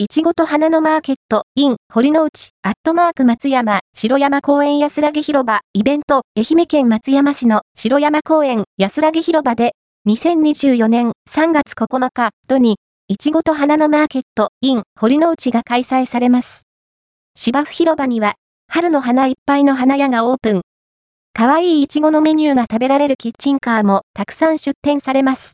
いちごと花のマーケット、イン、堀之内、アットマーク松山、城山公園安らぎ広場、イベント、愛媛県松山市の城山公園安らぎ広場で、2024年3月9日、土に、いちごと花のマーケット、イン、堀之内が開催されます。芝生広場には、春の花いっぱいの花屋がオープン。かわいいいちごのメニューが食べられるキッチンカーもたくさん出店されます。